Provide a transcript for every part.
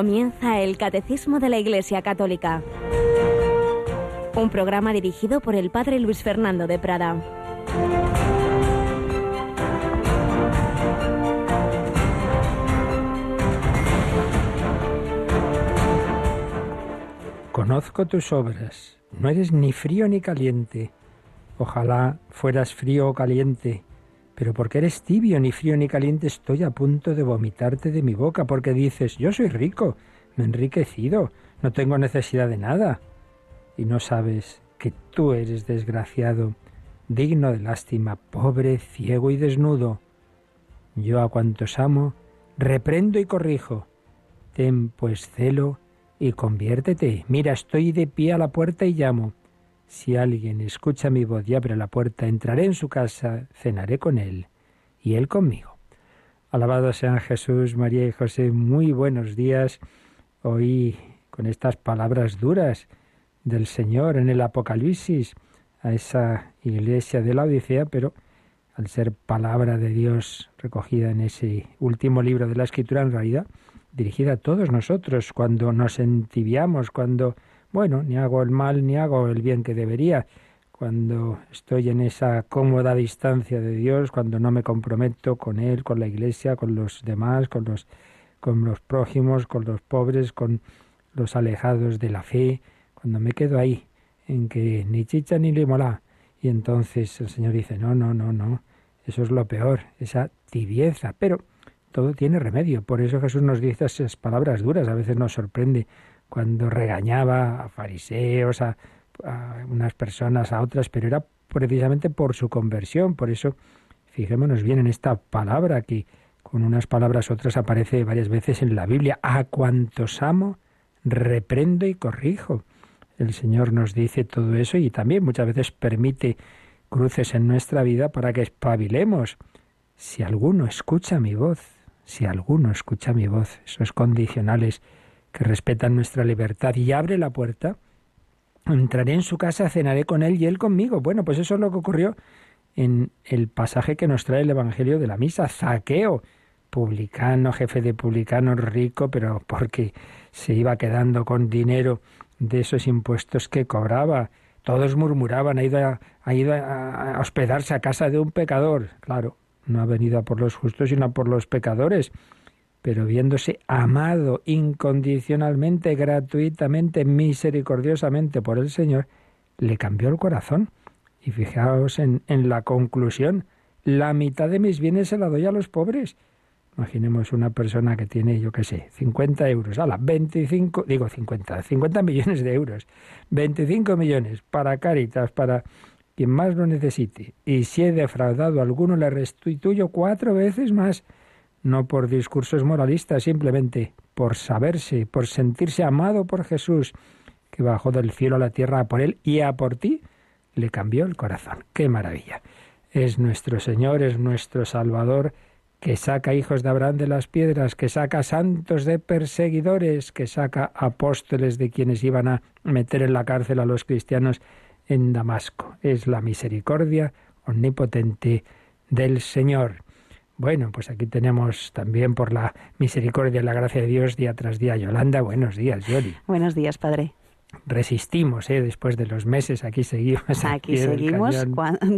Comienza el Catecismo de la Iglesia Católica. Un programa dirigido por el Padre Luis Fernando de Prada. Conozco tus obras. No eres ni frío ni caliente. Ojalá fueras frío o caliente pero porque eres tibio, ni frío ni caliente, estoy a punto de vomitarte de mi boca, porque dices, yo soy rico, me he enriquecido, no tengo necesidad de nada. Y no sabes que tú eres desgraciado, digno de lástima, pobre, ciego y desnudo. Yo a cuantos amo, reprendo y corrijo. Ten pues celo y conviértete. Mira, estoy de pie a la puerta y llamo. Si alguien escucha mi voz y abre la puerta, entraré en su casa, cenaré con él y él conmigo. Alabado sean Jesús, María y José, muy buenos días. Hoy con estas palabras duras del Señor en el Apocalipsis a esa iglesia de la Odisea, pero al ser palabra de Dios recogida en ese último libro de la Escritura, en realidad dirigida a todos nosotros, cuando nos entibiamos, cuando bueno, ni hago el mal ni hago el bien que debería. Cuando estoy en esa cómoda distancia de Dios, cuando no me comprometo con Él, con la Iglesia, con los demás, con los, con los prójimos, con los pobres, con los alejados de la fe, cuando me quedo ahí, en que ni chicha ni limola. Y entonces el Señor dice, no, no, no, no, eso es lo peor, esa tibieza. Pero todo tiene remedio. Por eso Jesús nos dice esas palabras duras. A veces nos sorprende cuando regañaba a fariseos, a, unas personas, a otras, pero era precisamente por su conversión. Por eso, fijémonos bien en esta palabra que con unas palabras otras aparece varias veces en la Biblia. A cuantos amo, reprendo y corrijo. El Señor nos dice todo eso y también muchas veces permite cruces en nuestra vida para que espabilemos. Si alguno escucha mi voz, si alguno escucha mi voz, esos condicionales que respetan nuestra libertad y abre la puerta, entraré en su casa, cenaré con él y él conmigo. Bueno, pues eso es lo que ocurrió en el pasaje que nos trae el Evangelio de la Misa. Zaqueo, publicano, jefe de publicanos, rico, pero porque se iba quedando con dinero de esos impuestos que cobraba. Todos murmuraban, ha ido a, ha ido a hospedarse a casa de un pecador. Claro, no ha venido a por los justos, sino a por los pecadores pero viéndose amado incondicionalmente, gratuitamente, misericordiosamente por el Señor, le cambió el corazón. Y fijaos en, la conclusión, la mitad de mis bienes se la doy a los pobres. Imaginemos una persona que tiene, yo qué sé, 50 euros, la 25, digo 50, 50 millones de euros, 25 millones para Caritas, para quien más lo necesite. Y si he defraudado a alguno, le restituyo cuatro veces más no por discursos moralistas, simplemente por saberse, por sentirse amado por Jesús, que bajó del cielo a la tierra por él y a por ti, le cambió el corazón. ¡Qué maravilla! Es nuestro Señor, es nuestro Salvador, que saca hijos de Abraham de las piedras, que saca santos de perseguidores, que saca apóstoles de quienes iban a meter en la cárcel a los cristianos en Damasco. Es la misericordia omnipotente del Señor. Bueno, pues aquí tenemos también por la misericordia y la gracia de Dios día tras día. Yolanda, buenos días, Yoli. Buenos días, Padre. Resistimos, ¿eh? Después de los meses, aquí seguimos. Aquí, seguimos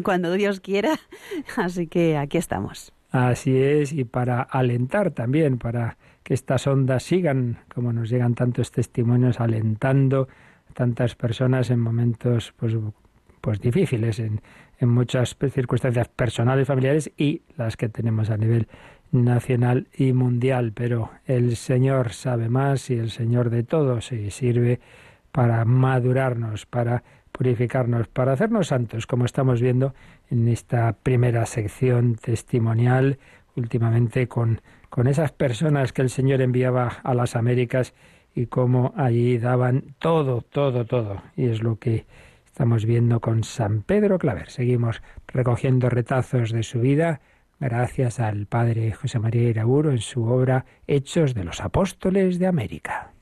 cuando, Dios quiera, así que aquí estamos. Así es, y para alentar también, para que estas ondas sigan, como nos llegan tantos testimonios, alentando a tantas personas en momentos pues, pues difíciles, en, en muchas circunstancias personales, familiares y las que tenemos a nivel nacional y mundial. Pero el Señor sabe más y el Señor de todos y sirve para madurarnos, para purificarnos, para hacernos santos, como estamos viendo en esta primera sección testimonial, últimamente con, con esas personas que el Señor enviaba a las Américas y cómo allí daban todo, todo, todo. Y es lo que Estamos viendo con San Pedro Claver. Seguimos recogiendo retazos de su vida gracias al padre José María Iraburo en su obra Hechos de los Apóstoles de América.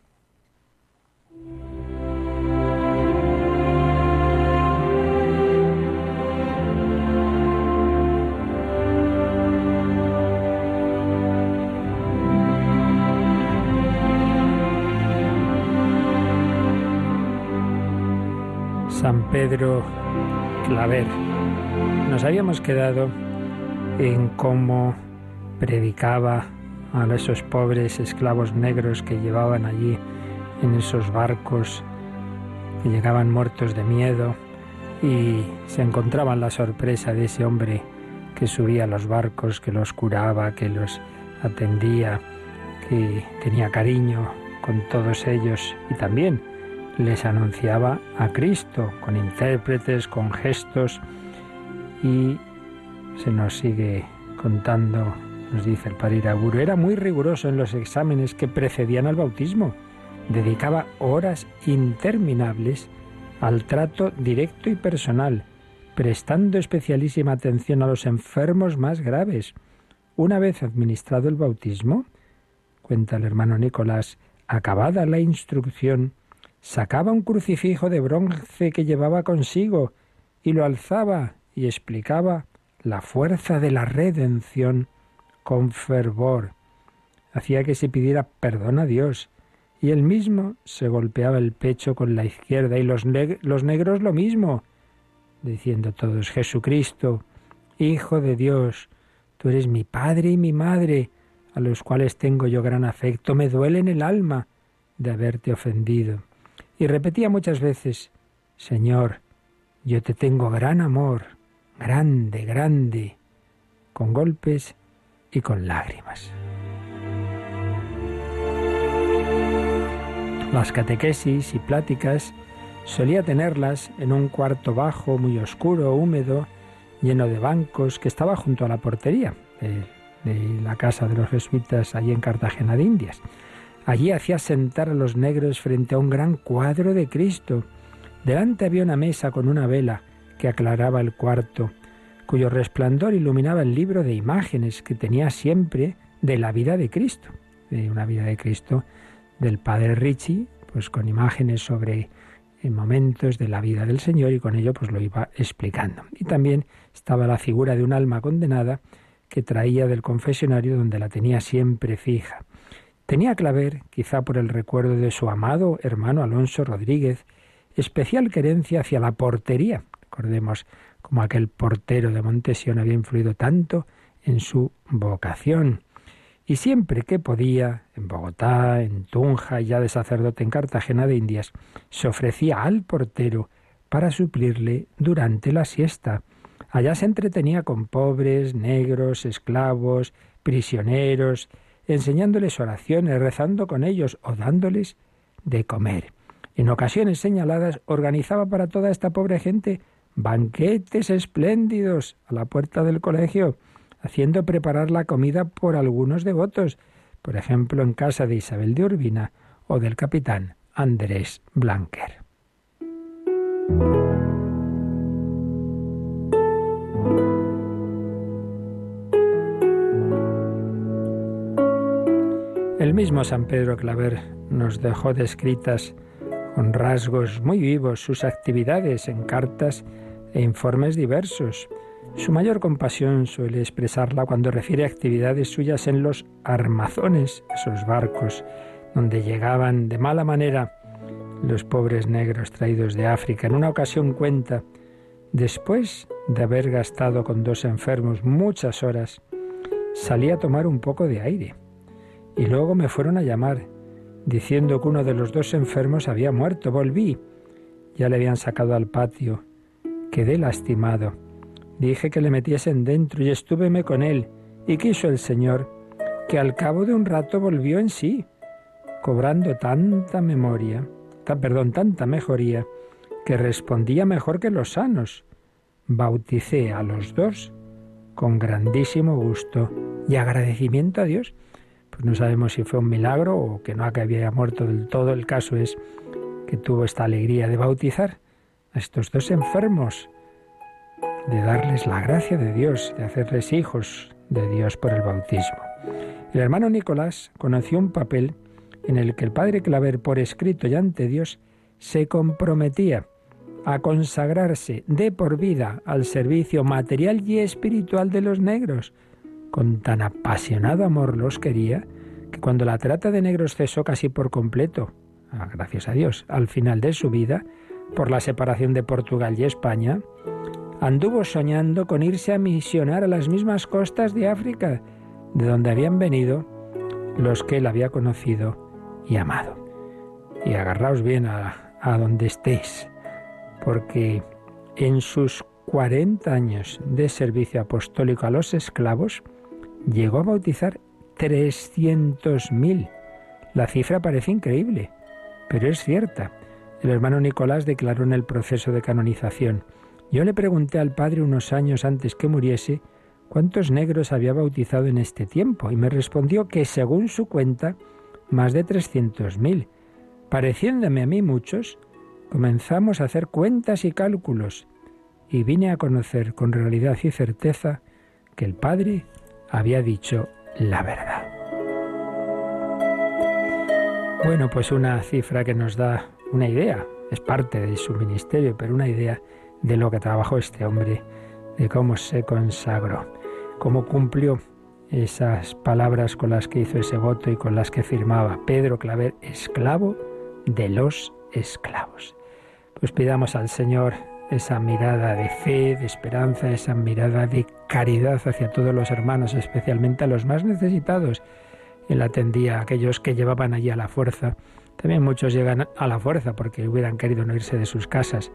San Pedro Claver. Nos habíamos quedado en cómo predicaba a esos pobres esclavos negros que llevaban allí en esos barcos que llegaban muertos de miedo y se encontraban la sorpresa de ese hombre que subía a los barcos, que los curaba, que los atendía, que tenía cariño con todos ellos y también les anunciaba a Cristo con intérpretes, con gestos y se nos sigue contando, nos dice el padre Iraguro, era muy riguroso en los exámenes que precedían al bautismo, dedicaba horas interminables al trato directo y personal, prestando especialísima atención a los enfermos más graves. Una vez administrado el bautismo, cuenta el hermano Nicolás, acabada la instrucción, sacaba un crucifijo de bronce que llevaba consigo y lo alzaba y explicaba la fuerza de la redención con fervor. Hacía que se pidiera perdón a Dios y él mismo se golpeaba el pecho con la izquierda y los, negros lo mismo, diciendo todos, Jesucristo, Hijo de Dios, tú eres mi Padre y mi Madre, a los cuales tengo yo gran afecto, me duele en el alma de haberte ofendido. Y repetía muchas veces, Señor, yo te tengo gran amor, grande, grande, con golpes y con lágrimas. Las catequesis y pláticas solía tenerlas en un cuarto bajo, muy oscuro, húmedo, lleno de bancos, que estaba junto a la portería de, la casa de los jesuitas allí en Cartagena de Indias. Allí hacía sentar a los negros frente a un gran cuadro de Cristo. Delante había una mesa con una vela que aclaraba el cuarto, cuyo resplandor iluminaba el libro de imágenes que tenía siempre de la vida de Cristo, de una vida de Cristo del padre Ricci, pues con imágenes sobre eh, momentos de la vida del Señor y con ello pues lo iba explicando. Y también estaba la figura de un alma condenada que traía del confesionario donde la tenía siempre fija. Tenía Claver, quizá por el recuerdo de su amado hermano Alonso Rodríguez, especial querencia hacia la portería. Recordemos cómo aquel portero de Montesión había influido tanto en su vocación y siempre que podía, en Bogotá, en Tunja ya de sacerdote en Cartagena de Indias, se ofrecía al portero para suplirle durante la siesta. Allá se entretenía con pobres, negros, esclavos, prisioneros, enseñándoles oraciones, rezando con ellos o dándoles de comer. En ocasiones señaladas organizaba para toda esta pobre gente banquetes espléndidos a la puerta del colegio, haciendo preparar la comida por algunos devotos, por ejemplo en casa de Isabel de Urbina o del capitán Andrés Blanquer. El mismo San Pedro Claver nos dejó descritas con rasgos muy vivos sus actividades en cartas e informes diversos. Su mayor compasión suele expresarla cuando refiere a actividades suyas en los armazones, esos barcos donde llegaban de mala manera los pobres negros traídos de África. En una ocasión cuenta, después de haber gastado con dos enfermos muchas horas, salí a tomar un poco de aire y luego me fueron a llamar diciendo que uno de los dos enfermos había muerto. Volví. Ya le habían sacado al patio. Quedé lastimado Dije que le metiesen dentro y estúveme con él, y quiso el Señor que al cabo de un rato volvió en sí, cobrando tanta memoria, perdón, tanta mejoría, que respondía mejor que los sanos. Bauticé a los dos con grandísimo gusto y agradecimiento a Dios. No sabemos si fue un milagro o que no había muerto del todo. El caso es que tuvo esta alegría de bautizar a estos dos enfermos de darles la gracia de Dios, de hacerles hijos de Dios por el bautismo. El hermano Nicolás conoció un papel en el que el padre Claver, por escrito y ante Dios, se comprometía a consagrarse de por vida al servicio material y espiritual de los negros. Con tan apasionado amor los quería que cuando la trata de negros cesó casi por completo, ah, gracias a Dios, al final de su vida, por la separación de Portugal y España, anduvo soñando con irse a misionar a las mismas costas de África, de donde habían venido los que él había conocido y amado. Y agarraos bien a, a donde estéis, porque en sus 40 años de servicio apostólico a los esclavos, llegó a bautizar 300.000. La cifra parece increíble, pero es cierta. El hermano Nicolás declaró en el proceso de canonización, yo le pregunté al padre unos años antes que muriese cuántos negros había bautizado en este tiempo y me respondió que según su cuenta, más de 300.000. Pareciéndome a mí muchos, comenzamos a hacer cuentas y cálculos y vine a conocer con realidad y certeza que el Padre había dicho la verdad. Bueno, pues una cifra que nos da una idea, es parte de su ministerio, pero una idea de lo que trabajó este hombre, de cómo se consagró, cómo cumplió esas palabras con las que hizo ese voto y con las que firmaba Pedro Claver, esclavo de los esclavos. Pues pidamos al Señor esa mirada de fe, de esperanza, esa mirada de caridad hacia todos los hermanos, especialmente a los más necesitados. Él atendía a aquellos que llevaban allí a la fuerza. También muchos llegan a la fuerza porque hubieran querido no irse de sus casas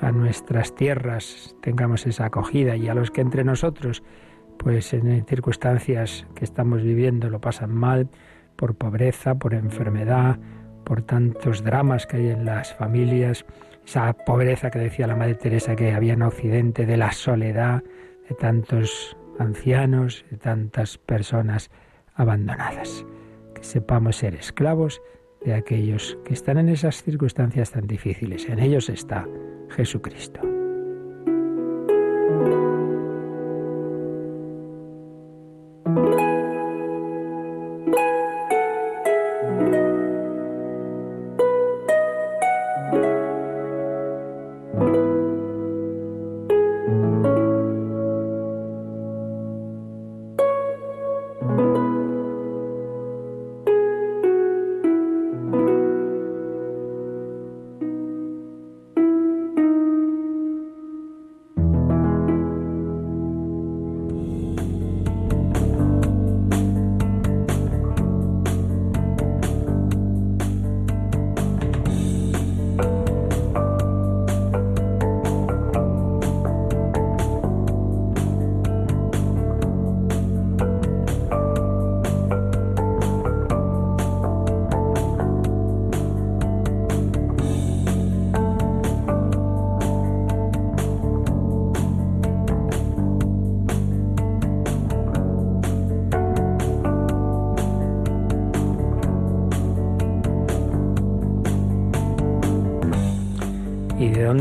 a nuestras tierras, tengamos esa acogida y a los que entre nosotros, pues en circunstancias que estamos viviendo lo pasan mal, por pobreza, por enfermedad, por tantos dramas que hay en las familias, esa pobreza que decía la Madre Teresa que había en Occidente, de la soledad, de tantos ancianos, de tantas personas abandonadas. Que sepamos ser esclavos de aquellos que están en esas circunstancias tan difíciles. En ellos está Jesucristo.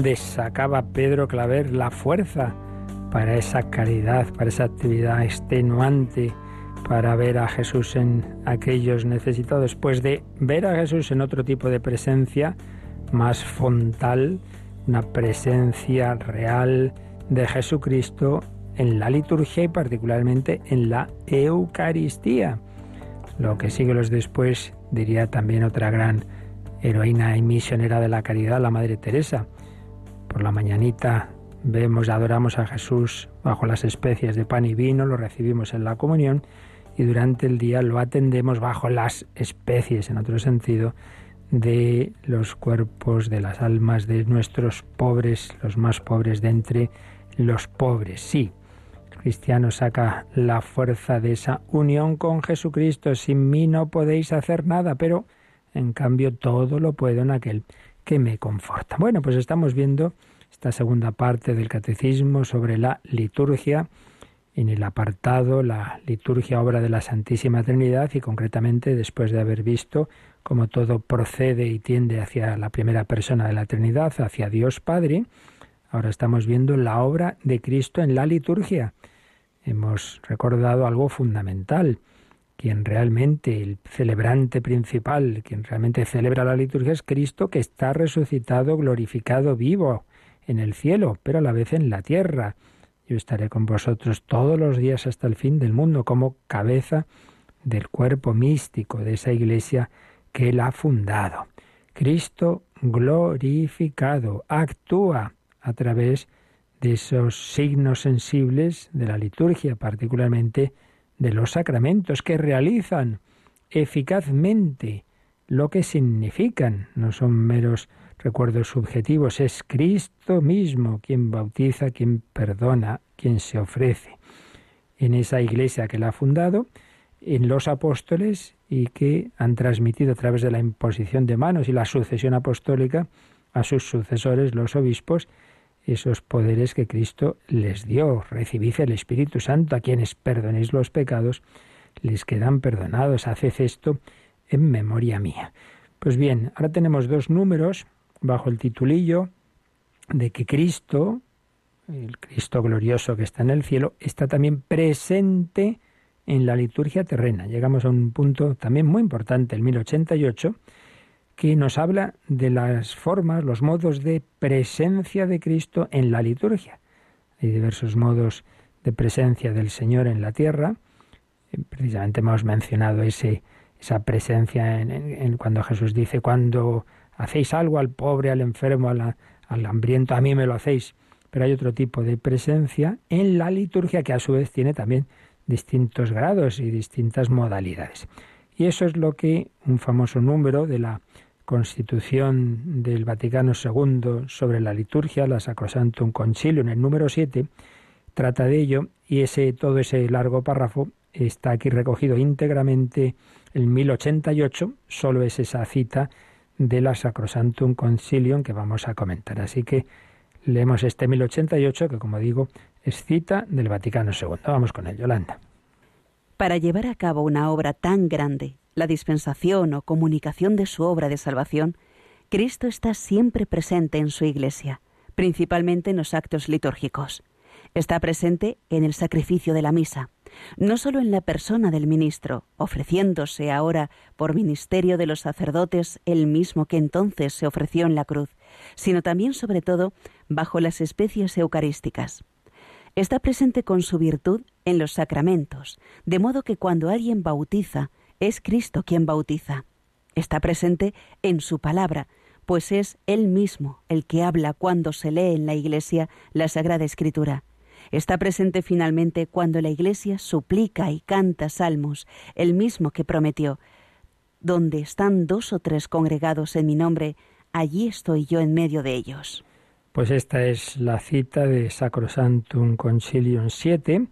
Dónde sacaba Pedro Claver la fuerza para esa caridad, para esa actividad extenuante, para ver a Jesús en aquellos necesitados, después de ver a Jesús en otro tipo de presencia más frontal, una presencia real de Jesucristo en la liturgia y particularmente en la Eucaristía. Lo que siglos después diría también otra gran heroína y misionera de la caridad, la Madre Teresa. La mañanita vemos, adoramos a Jesús bajo las especies de pan y vino, lo recibimos en la comunión y durante el día lo atendemos bajo las especies, en otro sentido, de los cuerpos, de las almas de nuestros pobres, los más pobres de entre los pobres. Sí, el cristiano saca la fuerza de esa unión con Jesucristo. Sin mí no podéis hacer nada, pero en cambio todo lo puedo en aquel que me conforta. Bueno, pues estamos viendo esta segunda parte del catecismo sobre la liturgia en el apartado la liturgia obra de la Santísima Trinidad y concretamente después de haber visto cómo todo procede y tiende hacia la primera persona de la Trinidad, hacia Dios Padre, ahora estamos viendo la obra de Cristo en la liturgia. Hemos recordado algo fundamental, quien realmente, el celebrante principal, quien realmente celebra la liturgia es Cristo que está resucitado, glorificado, vivo en el cielo, pero a la vez en la tierra. Yo estaré con vosotros todos los días hasta el fin del mundo como cabeza del cuerpo místico de esa iglesia que él ha fundado. Cristo glorificado actúa a través de esos signos sensibles de la liturgia, particularmente de los sacramentos que realizan eficazmente lo que significan, no son meros recuerdos subjetivos, es Cristo mismo quien bautiza, quien perdona, quien se ofrece. En esa iglesia que la ha fundado, en los apóstoles y que han transmitido a través de la imposición de manos y la sucesión apostólica a sus sucesores, los obispos, esos poderes que Cristo les dio. Recibid el Espíritu Santo, a quienes perdonéis los pecados, les quedan perdonados. Haced esto en memoria mía. Pues bien, ahora tenemos dos números bajo el titulillo de que Cristo, el Cristo glorioso que está en el cielo, está también presente en la liturgia terrena. Llegamos a un punto también muy importante, el 1088, que nos habla de las formas, los modos de presencia de Cristo en la liturgia. Hay diversos modos de presencia del Señor en la tierra. Eh, precisamente hemos mencionado ese, esa presencia en, cuando Jesús dice, cuando hacéis algo al pobre, al enfermo, al hambriento, a mí me lo hacéis. Pero hay otro tipo de presencia en la liturgia que a su vez tiene también distintos grados y distintas modalidades. Y eso es lo que un famoso número de la Constitución del Vaticano II sobre la liturgia, la Sacrosantum Concilium, el número 7, trata de ello y ese todo ese largo párrafo está aquí recogido íntegramente en 1088, solo es esa cita de la Sacrosantum Concilium que vamos a comentar. Así que leemos este 1088 que como digo es cita del Vaticano II. Vamos con él, Yolanda. Para llevar a cabo una obra tan grande, la dispensación o comunicación de su obra de salvación, Cristo está siempre presente en su Iglesia, principalmente en los actos litúrgicos. Está presente en el sacrificio de la misa, no solo en la persona del ministro, ofreciéndose ahora por ministerio de los sacerdotes el mismo que entonces se ofreció en la cruz, sino también sobre todo bajo las especies eucarísticas. Está presente con su virtud en los sacramentos, de modo que cuando alguien bautiza, es Cristo quien bautiza. Está presente en su palabra, pues es Él mismo el que habla cuando se lee en la Iglesia la Sagrada Escritura. Está presente finalmente cuando la Iglesia suplica y canta salmos, el mismo que prometió. Donde están dos o tres congregados en mi nombre, allí estoy yo en medio de ellos. Pues esta es la cita de Sacrosantum Concilium 7,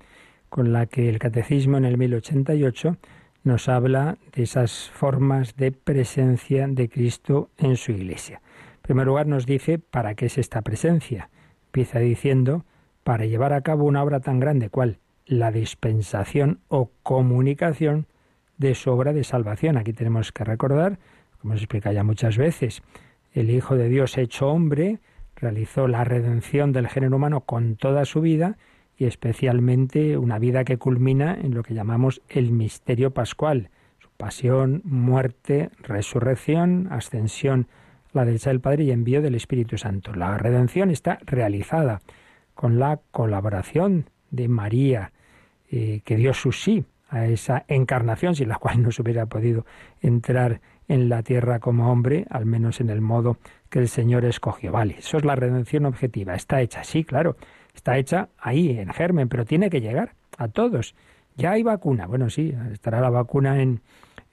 con la que el Catecismo en el 1088 nos habla de esas formas de presencia de Cristo en su Iglesia. En primer lugar nos dice para qué es esta presencia. Empieza diciendo para llevar a cabo una obra tan grande cual la dispensación o comunicación de su obra de salvación. Aquí tenemos que recordar, como se explica ya muchas veces, el Hijo de Dios hecho hombre, realizó la redención del género humano con toda su vida y especialmente una vida que culmina en lo que llamamos el misterio pascual, su pasión, muerte, resurrección, ascensión la derecha del Padre y envío del Espíritu Santo. La redención está realizada con la colaboración de María, eh, que dio su sí a esa encarnación, sin la cual no se hubiera podido entrar en la tierra como hombre, al menos en el modo que el Señor escogió. Vale, eso es la redención objetiva. Está hecha, sí, claro, está hecha ahí, en germen, pero tiene que llegar a todos. Ya hay vacuna. Bueno, sí, estará la vacuna en,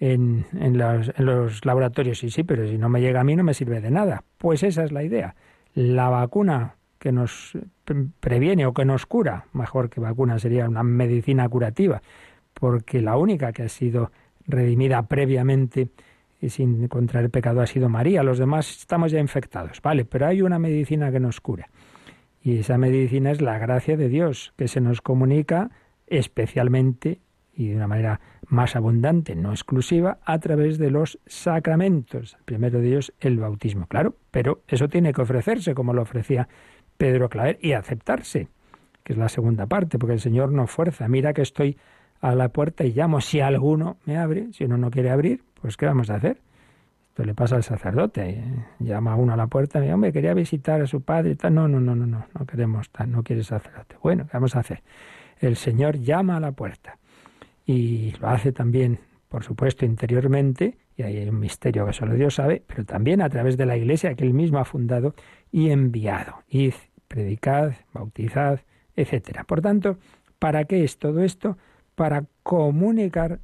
en, en, los, en los laboratorios, sí, sí, pero si no me llega a mí no me sirve de nada. Pues esa es la idea. La vacuna que nos previene o que nos cura, mejor que vacuna sería una medicina curativa, porque la única que ha sido redimida previamente y sin encontrar el pecado ha sido María. Los demás estamos ya infectados, vale, pero hay una medicina que nos cura. Y esa medicina es la gracia de Dios, que se nos comunica especialmente y de una manera más abundante, no exclusiva, a través de los sacramentos. El primero de ellos, el bautismo, claro, pero eso tiene que ofrecerse como lo ofrecía Pedro Claver y aceptarse, que es la segunda parte, porque el Señor no fuerza. Mira que estoy a la puerta y llamo. Si alguno me abre, si uno no quiere abrir, pues ¿qué vamos a hacer? Esto le pasa al sacerdote. Eh, llama a uno a la puerta y dice, hombre, quería visitar a su padre y tal. No, no, no, no, no, no queremos, tal, no quiere sacerdote. Bueno, ¿qué vamos a hacer? El Señor llama a la puerta y lo hace también, por supuesto, interiormente y hay un misterio que solo Dios sabe, pero también a través de la Iglesia que Él mismo ha fundado y enviado. Id, predicad, bautizad, etc. Por tanto, ¿para qué es todo esto? Para comunicar,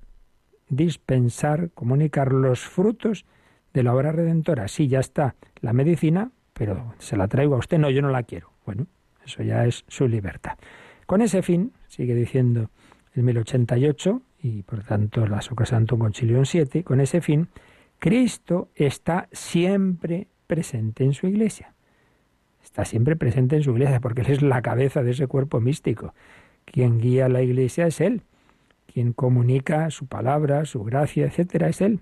dispensar, comunicar los frutos de la obra redentora. Sí, ya está la medicina, pero se la traigo a usted, no, yo no la quiero. Bueno, eso ya es su libertad. Con ese fin, sigue diciendo el 1088, y por tanto la Sacrosantum Concilium 7, con ese fin, Cristo está siempre presente en su iglesia. Está siempre presente en su iglesia porque Él es la cabeza de ese cuerpo místico. Quien guía la iglesia es Él. Quien comunica su palabra, su gracia, etcétera, es Él.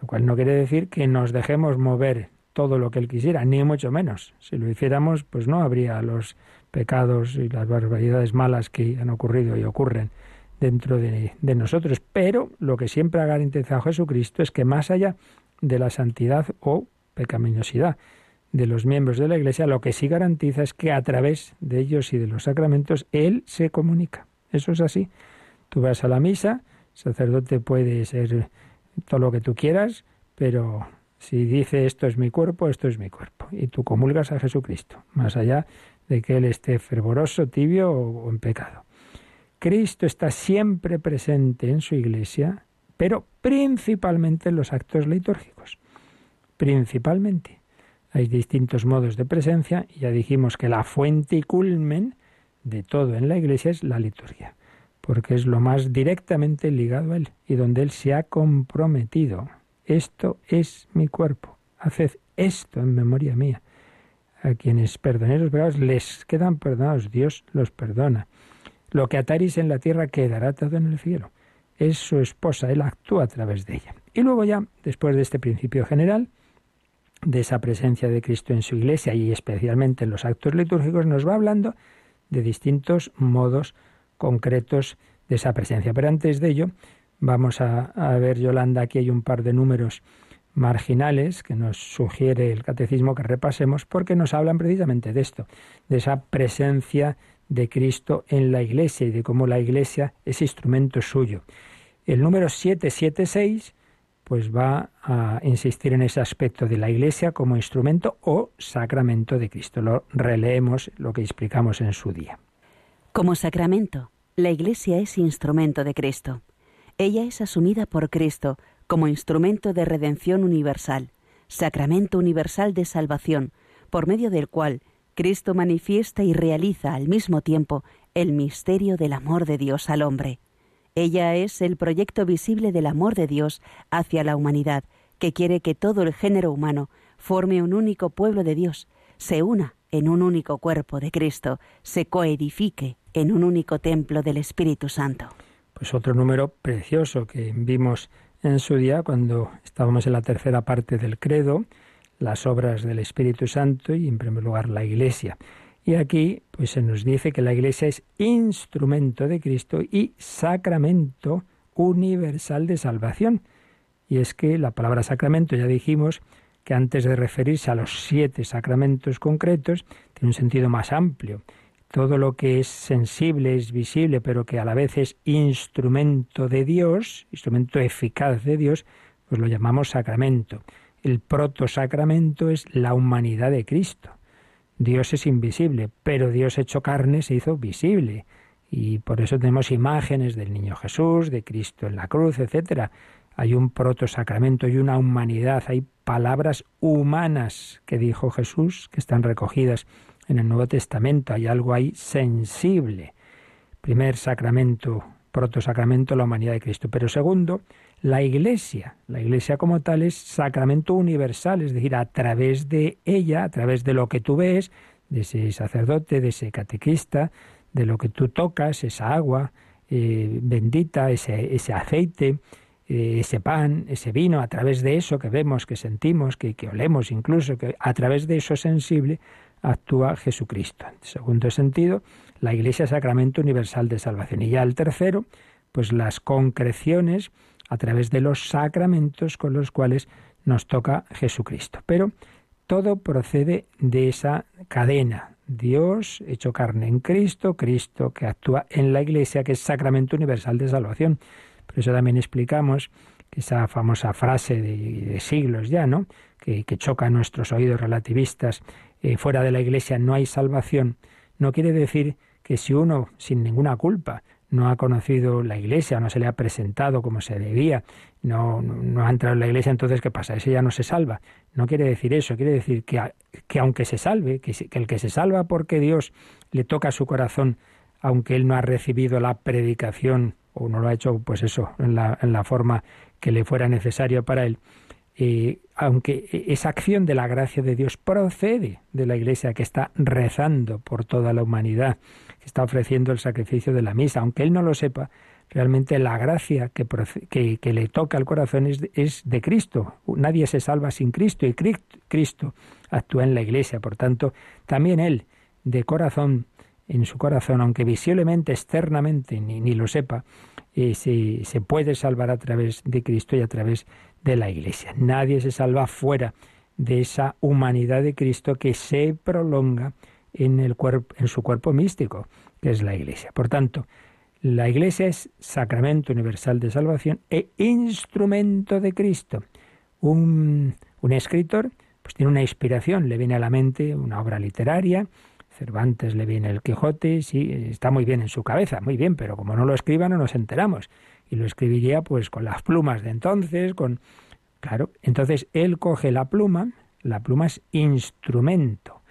Lo cual no quiere decir que nos dejemos mover todo lo que Él quisiera, ni mucho menos. Si lo hiciéramos, pues no habría los pecados y las barbaridades malas que han ocurrido y ocurren dentro de, nosotros. Pero lo que siempre ha garantizado Jesucristo es que más allá de la santidad o pecaminosidad de los miembros de la Iglesia, lo que sí garantiza es que a través de ellos y de los sacramentos Él se comunica. Eso es así. Tú vas a la misa, sacerdote puede ser todo lo que tú quieras, pero si dice esto es mi cuerpo, esto es mi cuerpo. Y tú comulgas a Jesucristo, más allá de que Él esté fervoroso, tibio o en pecado. Cristo está siempre presente en su iglesia, pero principalmente en los actos litúrgicos. Principalmente. Hay distintos modos de presencia ya dijimos que la fuente y culmen de todo en la iglesia es la liturgia, porque es lo más directamente ligado a Él y donde Él se ha comprometido. Esto es mi cuerpo. Haced esto en memoria mía. A quienes perdonéis los pecados les quedan perdonados. Dios los perdona. Lo que ataris en la tierra quedará atado en el cielo. Es su esposa, él actúa a través de ella. Y luego ya, después de este principio general, de esa presencia de Cristo en su iglesia y especialmente en los actos litúrgicos, nos va hablando de distintos modos concretos de esa presencia. Pero antes de ello, vamos a, ver, Yolanda, aquí hay un par de números marginales que nos sugiere el catecismo que repasemos porque nos hablan precisamente de esto, de esa presencia de Cristo en la Iglesia y de cómo la Iglesia es instrumento suyo. El número 776 pues va a insistir en ese aspecto de la Iglesia como instrumento o sacramento de Cristo. Lo releemos lo que explicamos en su día. Como sacramento, la Iglesia es instrumento de Cristo. Ella es asumida por Cristo como instrumento de redención universal, sacramento universal de salvación, por medio del cual Cristo manifiesta y realiza al mismo tiempo el misterio del amor de Dios al hombre. Ella es el proyecto visible del amor de Dios hacia la humanidad, que quiere que todo el género humano forme un único pueblo de Dios, se una en un único cuerpo de Cristo, se coedifique en un único templo del Espíritu Santo. Pues otro número precioso que vimos en su día cuando estábamos en la tercera parte del credo, las obras del Espíritu Santo y en primer lugar la Iglesia. Y aquí pues se nos dice que la Iglesia es instrumento de Cristo y sacramento universal de salvación. Y es que la palabra sacramento ya dijimos que antes de referirse a los siete sacramentos concretos, tiene un sentido más amplio. Todo lo que es sensible, es visible, pero que a la vez es instrumento de Dios, instrumento eficaz de Dios, pues lo llamamos sacramento. El protosacramento es la humanidad de Cristo. Dios es invisible, pero Dios hecho carne se hizo visible. Y por eso tenemos imágenes del niño Jesús, de Cristo en la cruz, etc. Hay un protosacramento y una humanidad, hay palabras humanas que dijo Jesús, que están recogidas en el Nuevo Testamento, hay algo ahí sensible. Primer sacramento, protosacramento, la humanidad de Cristo. Pero segundo, la Iglesia, la Iglesia como tal es sacramento universal, es decir, a través de ella, a través de lo que tú ves, de ese sacerdote, de ese catequista, de lo que tú tocas, esa agua eh, bendita, ese, aceite, eh, ese pan, ese vino, a través de eso que vemos, que sentimos, que, olemos incluso, que a través de eso sensible actúa Jesucristo. En segundo sentido, la Iglesia es sacramento universal de salvación. Y ya el tercero, pues las concreciones a través de los sacramentos con los cuales nos toca Jesucristo. Pero todo procede de esa cadena. Dios hecho carne en Cristo, Cristo que actúa en la Iglesia, que es sacramento universal de salvación. Por eso también explicamos esa famosa frase de, siglos ya, ¿no? Que, choca a nuestros oídos relativistas, eh, fuera de la Iglesia no hay salvación, no quiere decir que si uno, sin ninguna culpa, no ha conocido la iglesia, no se le ha presentado como se debía, no, no, ha entrado en la iglesia, entonces ¿qué pasa? Ese ya no se salva. No quiere decir eso, quiere decir que, que aunque se salve, que, el que se salva porque Dios le toca su corazón, aunque él no ha recibido la predicación o no lo ha hecho, pues eso, en la, en la forma que le fuera necesario para él, eh, aunque esa acción de la gracia de Dios procede de la Iglesia que está rezando por toda la humanidad, que está ofreciendo el sacrificio de la misa, aunque él no lo sepa, realmente la gracia que, que, le toca al corazón es, es, de Cristo. Nadie se salva sin Cristo y Cristo actúa en la Iglesia. Por tanto, también él, de corazón, en su corazón, aunque visiblemente, externamente, ni, ni lo sepa, eh, se, se puede salvar a través de Cristo y a través de la Iglesia. Nadie se salva fuera de esa humanidad de Cristo que se prolonga en, el cuerpo, en su cuerpo místico, que es la Iglesia. Por tanto, la Iglesia es sacramento universal de salvación e instrumento de Cristo. Un, un escritor pues tiene una inspiración, le viene a la mente una obra literaria, Cervantes le viene el Quijote, sí, está muy bien en su cabeza, muy bien, pero como no lo escriba no nos enteramos. Y lo escribiría pues con las plumas de entonces, con... Claro, entonces él coge la pluma, la pluma es instrumento,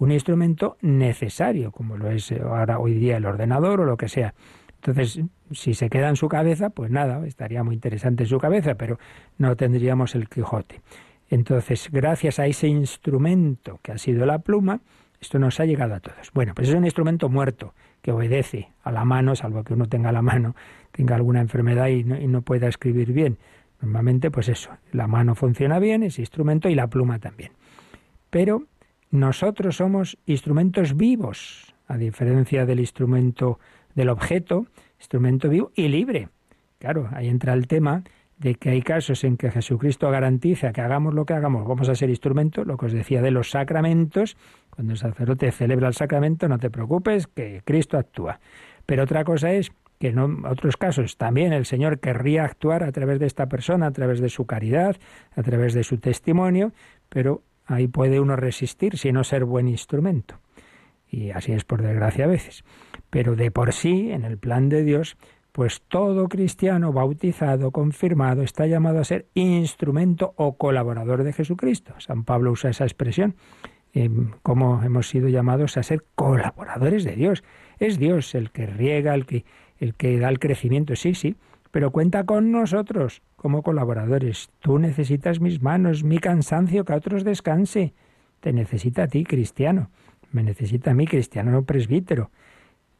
un instrumento necesario, como lo es ahora hoy día el ordenador o lo que sea. Entonces, si se queda en su cabeza, pues nada, estaría muy interesante en su cabeza, pero no tendríamos el Quijote. Entonces, gracias a ese instrumento que ha sido la pluma, esto nos ha llegado a todos. Bueno, pues es un instrumento muerto que obedece a la mano, salvo que uno tenga la mano, tenga alguna enfermedad y no, pueda escribir bien. Normalmente, pues eso, la mano funciona bien, ese instrumento, y la pluma también. Pero nosotros somos instrumentos vivos, a diferencia del instrumento del objeto, instrumento vivo y libre. Claro, ahí entra el tema de que hay casos en que Jesucristo garantiza que hagamos lo que hagamos, vamos a ser instrumento, lo que os decía de los sacramentos, cuando el sacerdote celebra el sacramento, no te preocupes, que Cristo actúa. Pero otra cosa es que en otros casos también el Señor querría actuar a través de esta persona, a través de su caridad, a través de su testimonio, pero ahí puede uno resistir si no ser buen instrumento. Y así es por desgracia a veces. Pero de por sí, en el plan de Dios, pues todo cristiano bautizado, confirmado, está llamado a ser instrumento o colaborador de Jesucristo. San Pablo usa esa expresión, como hemos sido llamados a ser colaboradores de Dios. Es Dios el que riega, el que, el que da el crecimiento, sí, sí, pero cuenta con nosotros como colaboradores. Tú necesitas mis manos, mi cansancio, que a otros descanse. Te necesita a ti, cristiano. Me necesita a mí, cristiano, no presbítero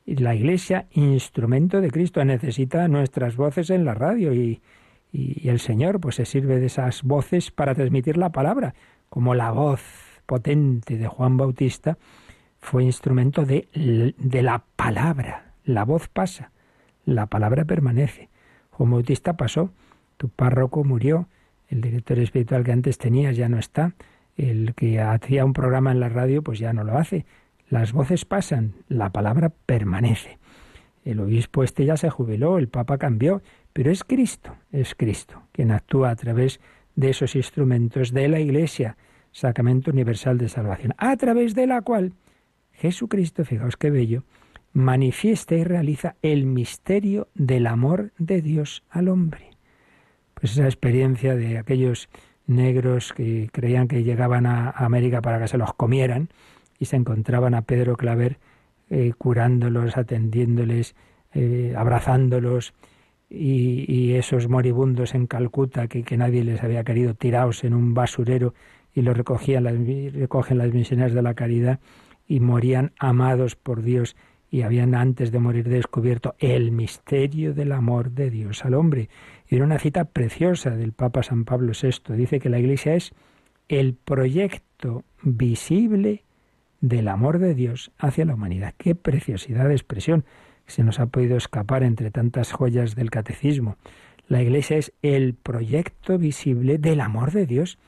la Iglesia, instrumento de Cristo, necesita nuestras voces en la radio y, el Señor pues se sirve de esas voces para transmitir la palabra, como la voz potente de Juan Bautista fue instrumento de la palabra. La voz pasa, la palabra permanece. Juan Bautista pasó, tu párroco murió, el director espiritual que antes tenías ya no está, el que hacía un programa en la radio pues ya no lo hace. Las voces pasan, la palabra permanece. El obispo este ya se jubiló, el papa cambió, pero es Cristo, es Cristo quien actúa a través de esos instrumentos de la Iglesia, sacramento universal de salvación, a través de la cual Jesucristo, fijaos qué bello, manifiesta y realiza el misterio del amor de Dios al hombre. Pues esa experiencia de aquellos negros que creían que llegaban a América para que se los comieran, y se encontraban a Pedro Claver eh, curándolos, atendiéndoles, eh, abrazándolos, y, esos moribundos en Calcuta que, que, nadie les había querido tirados en un basurero y los recogían las, recogen las misioneras de la caridad y morían amados por Dios y habían antes de morir descubierto el misterio del amor de Dios al hombre. Y era una cita preciosa del Papa San Pablo VI. Dice que la Iglesia es el proyecto visible del amor de Dios hacia la humanidad. Qué preciosidad de expresión se nos ha podido escapar entre tantas joyas del catecismo. La Iglesia es el proyecto visible del amor de Dios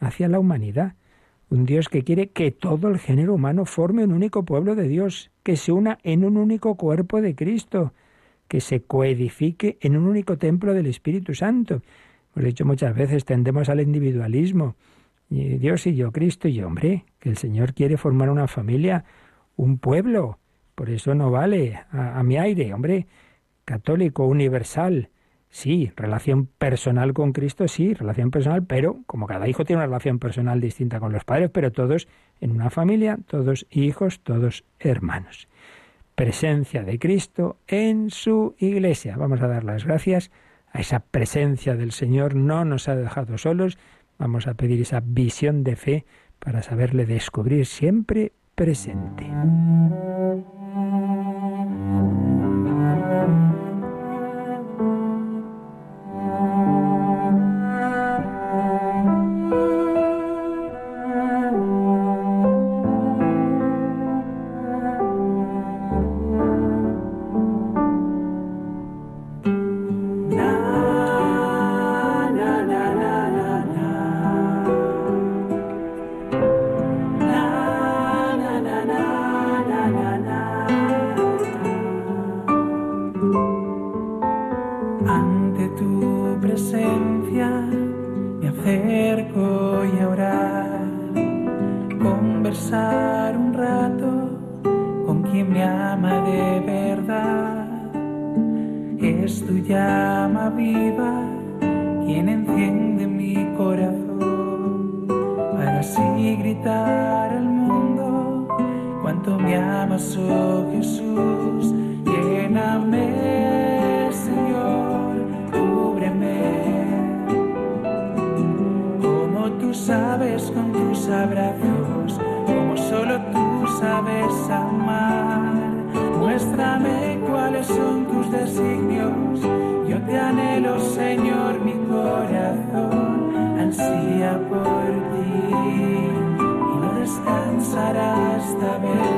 hacia la humanidad. Un Dios que quiere que todo el género humano forme un único pueblo de Dios, que se una en un único cuerpo de Cristo, que se coedifique en un único templo del Espíritu Santo. he dicho muchas veces, tendemos al individualismo. Dios y yo, Cristo y yo, hombre, que el Señor quiere formar una familia, un pueblo. Por eso no vale a, a mi aire, hombre, católico, universal. Sí, relación personal con Cristo, sí, relación personal, pero como cada hijo tiene una relación personal distinta con los padres, pero todos en una familia, todos hijos, todos hermanos. Presencia de Cristo en su iglesia. Vamos a dar las gracias a esa presencia del Señor, no nos ha dejado solos. Vamos a pedir esa visión de fe para saberle descubrir siempre presente. me amas, oh Jesús, lléname, Señor, cúbreme, como tú sabes con tus abrazos, como solo tú sabes amar, muéstrame cuáles son tus designios, yo te anhelo, Señor, mi corazón, ansia por ti. descansarás también.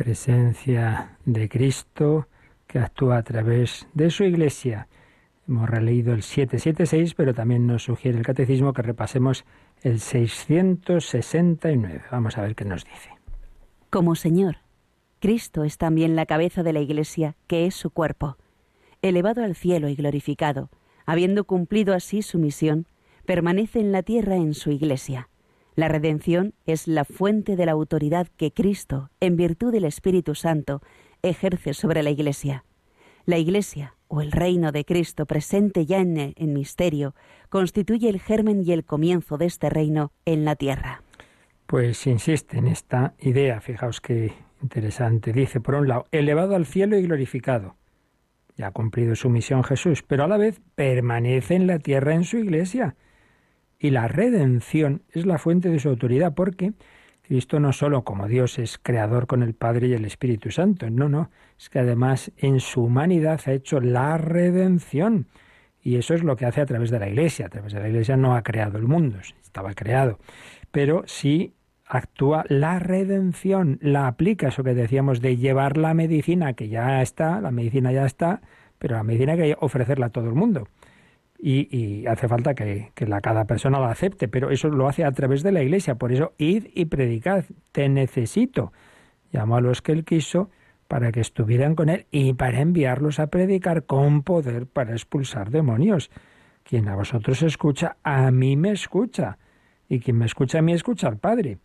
Presencia de Cristo que actúa a través de su Iglesia. Hemos releído el 776, pero también nos sugiere el Catecismo que repasemos el 669. Vamos a ver qué nos dice. Como Señor, Cristo es también la cabeza de la Iglesia, que es su cuerpo, elevado al cielo y glorificado, habiendo cumplido así su misión permanece en la tierra en su Iglesia. La redención es la fuente de la autoridad que Cristo, en virtud del Espíritu Santo, ejerce sobre la Iglesia. La Iglesia, o el reino de Cristo presente ya en misterio, constituye el germen y el comienzo de este reino en la tierra. Pues insiste en esta idea, fijaos qué interesante. Dice, por un lado, elevado al cielo y glorificado. ya ha cumplido su misión Jesús, pero a la vez permanece en la tierra en su iglesia. Y la redención es la fuente de su autoridad, porque Cristo no solo como Dios es creador con el Padre y el Espíritu Santo, no, no, es que además en su humanidad ha hecho la redención. Y eso es lo que hace a través de la Iglesia. A través de la Iglesia no ha creado el mundo, estaba creado. Pero sí actúa la redención, la aplica, eso que decíamos de llevar la medicina, que ya está, la medicina ya está, pero la medicina hay que ofrecerla a todo el mundo y, hace falta que, la, cada persona la acepte, pero eso lo hace a través de la Iglesia. Por eso, id y predicad, te necesito. Llamó a los que él quiso para que estuvieran con él y para enviarlos a predicar con poder para expulsar demonios. Quien a vosotros escucha, a mí me escucha. Y quien me escucha a mí escucha al Padre.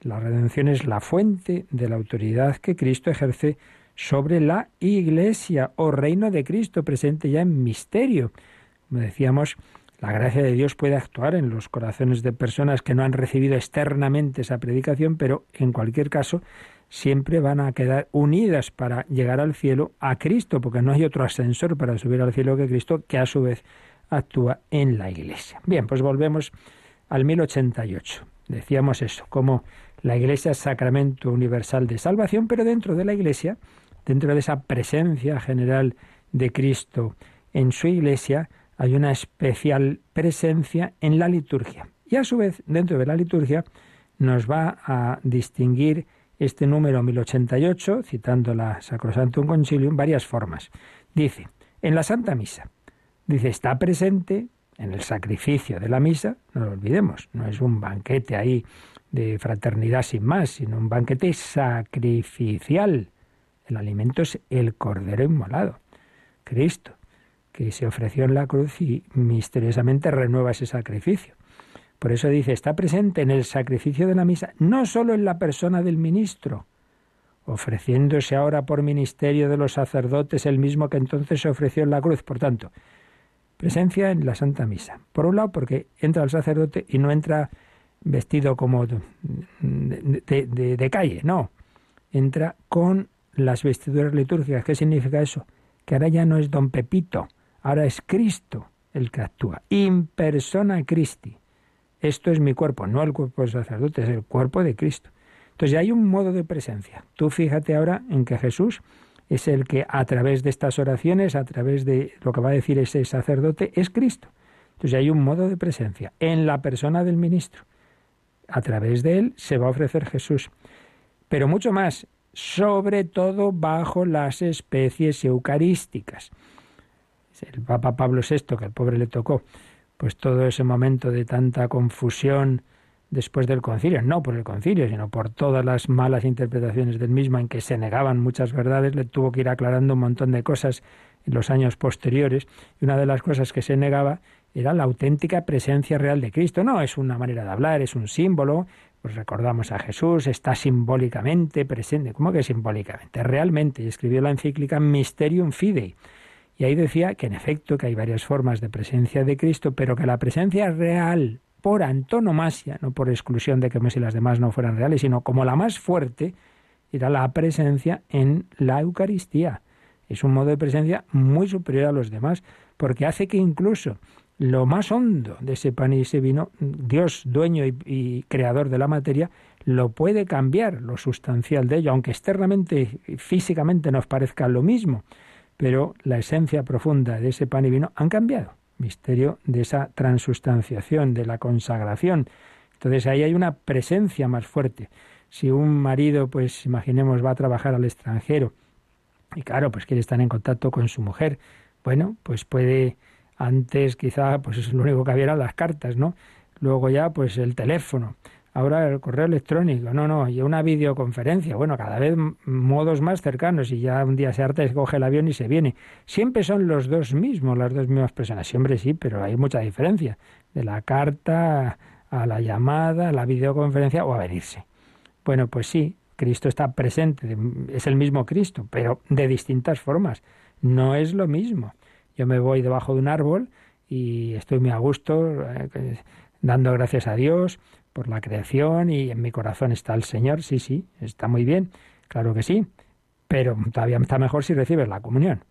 La redención es la fuente de la autoridad que Cristo ejerce sobre la Iglesia o reino de Cristo presente ya en misterio como decíamos, la gracia de Dios puede actuar en los corazones de personas que no han recibido externamente esa predicación, pero en cualquier caso siempre van a quedar unidas para llegar al cielo a Cristo, porque no hay otro ascensor para subir al cielo que Cristo, que a su vez actúa en la Iglesia. Bien, pues volvemos al 1088. Decíamos eso, como la Iglesia es sacramento universal de salvación, pero dentro de la Iglesia, dentro de esa presencia general de Cristo en su Iglesia, hay una especial presencia en la liturgia. Y a su vez, dentro de la liturgia, nos va a distinguir este número 1088, citando la Sacrosantum Concilium, varias formas. Dice, en la Santa Misa, dice, está presente en el sacrificio de la misa, no lo olvidemos, no es un banquete ahí de fraternidad sin más, sino un banquete sacrificial. El alimento es el cordero inmolado, Cristo que se ofreció en la cruz y misteriosamente renueva ese sacrificio. Por eso dice, está presente en el sacrificio de la misa, no solo en la persona del ministro, ofreciéndose ahora por ministerio de los sacerdotes el mismo que entonces se ofreció en la cruz. Por tanto, presencia en la Santa Misa. Por un lado, porque entra el sacerdote y no entra vestido como de, de calle, no. Entra con las vestiduras litúrgicas. ¿Qué significa eso? Que ahora ya no es don Pepito, Ahora es Cristo el que actúa. In persona Christi. Esto es mi cuerpo, no el cuerpo del sacerdote, es el cuerpo de Cristo. Entonces ya hay un modo de presencia. Tú fíjate ahora en que Jesús es el que a través de estas oraciones, a través de lo que va a decir ese sacerdote, es Cristo. Entonces ya hay un modo de presencia en la persona del ministro. A través de él se va a ofrecer Jesús. Pero mucho más, sobre todo bajo las especies eucarísticas el Papa Pablo VI, que al pobre le tocó, pues todo ese momento de tanta confusión después del concilio, no por el concilio, sino por todas las malas interpretaciones del mismo en que se negaban muchas verdades, le tuvo que ir aclarando un montón de cosas en los años posteriores, y una de las cosas que se negaba era la auténtica presencia real de Cristo. No es una manera de hablar, es un símbolo, pues recordamos a Jesús, está simbólicamente presente. ¿Cómo que simbólicamente? Realmente, y escribió la encíclica Mysterium Fidei, y ahí decía que en efecto que hay varias formas de presencia de Cristo, pero que la presencia real por antonomasia, no por exclusión de que si las demás no fueran reales, sino como la más fuerte, era la presencia en la Eucaristía. Es un modo de presencia muy superior a los demás, porque hace que incluso lo más hondo de ese pan y ese vino, Dios, dueño y, y, creador de la materia, lo puede cambiar, lo sustancial de ello, aunque externamente, físicamente nos parezca lo mismo pero la esencia profunda de ese pan y vino han cambiado. Misterio de esa transustanciación, de la consagración. Entonces ahí hay una presencia más fuerte. Si un marido, pues imaginemos, va a trabajar al extranjero y claro, pues quiere estar en contacto con su mujer, bueno, pues puede antes quizá, pues es lo único que había las cartas, ¿no? Luego ya, pues el teléfono ahora el correo electrónico, no, no, y una videoconferencia, bueno, cada vez modos más cercanos y ya un día se harta, coge el avión y se viene. Siempre son los dos mismos, las dos mismas personas, siempre sí, pero hay mucha diferencia, de la carta a la llamada, a la videoconferencia o a venirse. Bueno, pues sí, Cristo está presente, es el mismo Cristo, pero de distintas formas, no es lo mismo. Yo me voy debajo de un árbol y estoy muy a gusto, eh, dando gracias a Dios, por la creación y en mi corazón está el Señor, sí, sí, está muy bien, claro que sí, pero todavía está mejor si recibes la comunión.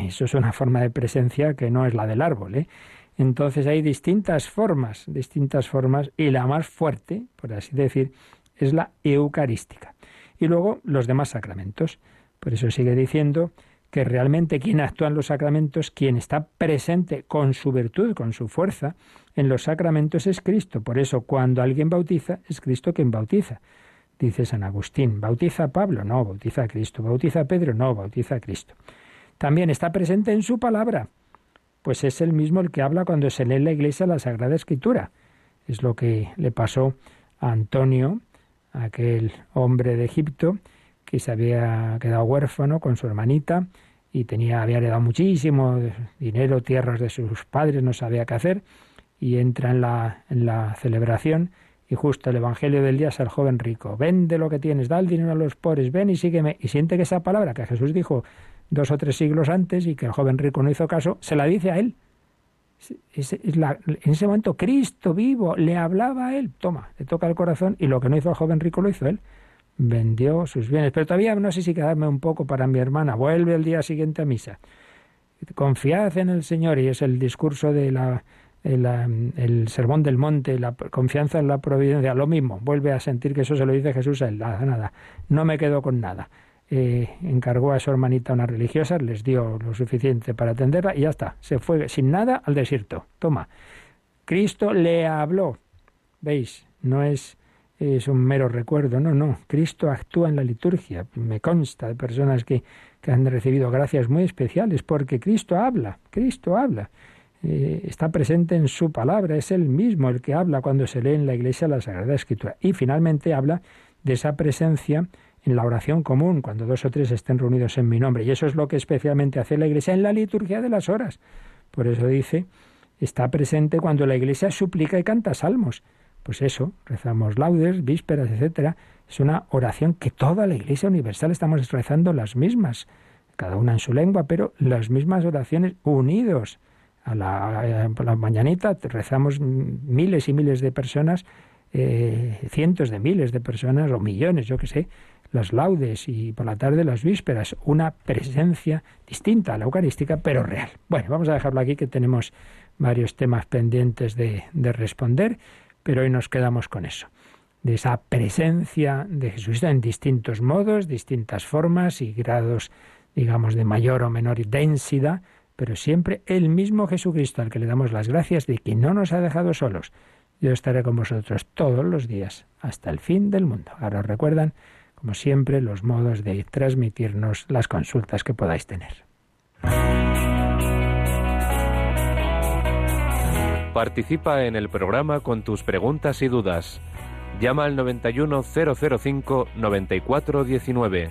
Eso es una forma de presencia que no es la del árbol. ¿eh? Entonces hay distintas formas, distintas formas, y la más fuerte, por así decir, es la eucarística. Y luego los demás sacramentos. Por eso sigue diciendo que realmente quien actúa en los sacramentos, quien está presente con su virtud, con su fuerza, en los sacramentos es Cristo. Por eso cuando alguien bautiza, es Cristo quien bautiza. Dice San Agustín, ¿bautiza a Pablo? No, bautiza a Cristo. ¿Bautiza a Pedro? No, bautiza a Cristo. También está presente en su palabra, pues es el mismo el que habla cuando se lee en la iglesia la Sagrada Escritura. Es lo que le pasó a Antonio, aquel hombre de Egipto, que se había quedado huérfano con su hermanita y tenía, había heredado muchísimo dinero, tierras de sus padres, no sabía qué hacer, y entra en la, en la celebración y justo el Evangelio del día es el joven rico. Vende lo que tienes, da el dinero a los pobres, ven y sígueme. Y siente que esa palabra que Jesús dijo dos o tres siglos antes y que el joven rico no hizo caso, se la dice a él. en ese momento Cristo vivo le hablaba a él, toma, le toca el corazón y lo que no hizo el joven rico lo hizo él. Vendió sus bienes, pero todavía no sé si quedarme un poco para mi hermana. Vuelve el día siguiente a misa. Confiad en el Señor y es el discurso de la el, sermón del monte, la confianza en la providencia, lo mismo, vuelve a sentir que eso se lo dice Jesús a él, nada, nada, no me quedo con nada. Eh, encargó a su hermanita unas religiosas, les dio lo suficiente para atenderla y ya está, se fue sin nada al desierto. Toma, Cristo le habló, ¿veis? No es, es un mero recuerdo, no, no, Cristo actúa en la liturgia, me consta de personas que, que han recibido gracias muy especiales porque Cristo habla, Cristo habla. Eh, está presente en su palabra, es él mismo el que habla cuando se lee en la iglesia la Sagrada Escritura. Y finalmente habla de esa presencia en la oración común, cuando dos o tres estén reunidos en mi nombre. Y eso es lo que especialmente hace la iglesia en la liturgia de las horas. Por eso dice, está presente cuando la iglesia suplica y canta salmos. Pues eso, rezamos laudes, vísperas, etcétera. Es una oración que toda la iglesia universal estamos rezando las mismas, cada una en su lengua, pero las mismas oraciones unidos a la, mañanita rezamos miles y miles de personas, eh, cientos de miles de personas o millones, yo que sé, las laudes y por la tarde las vísperas, una presencia distinta a la eucarística, pero real. Bueno, vamos a dejarlo aquí que tenemos varios temas pendientes de, de responder, pero hoy nos quedamos con eso, de esa presencia de Jesús en distintos modos, distintas formas y grados, digamos, de mayor o menor densidad, pero siempre el mismo Jesucristo al que le damos las gracias de que no nos ha dejado solos. Yo estaré con vosotros todos los días hasta el fin del mundo. Ahora os recuerdan, como siempre, los modos de transmitirnos las consultas que podáis tener. Participa en el programa con tus preguntas y dudas. Llama al 91005 9419.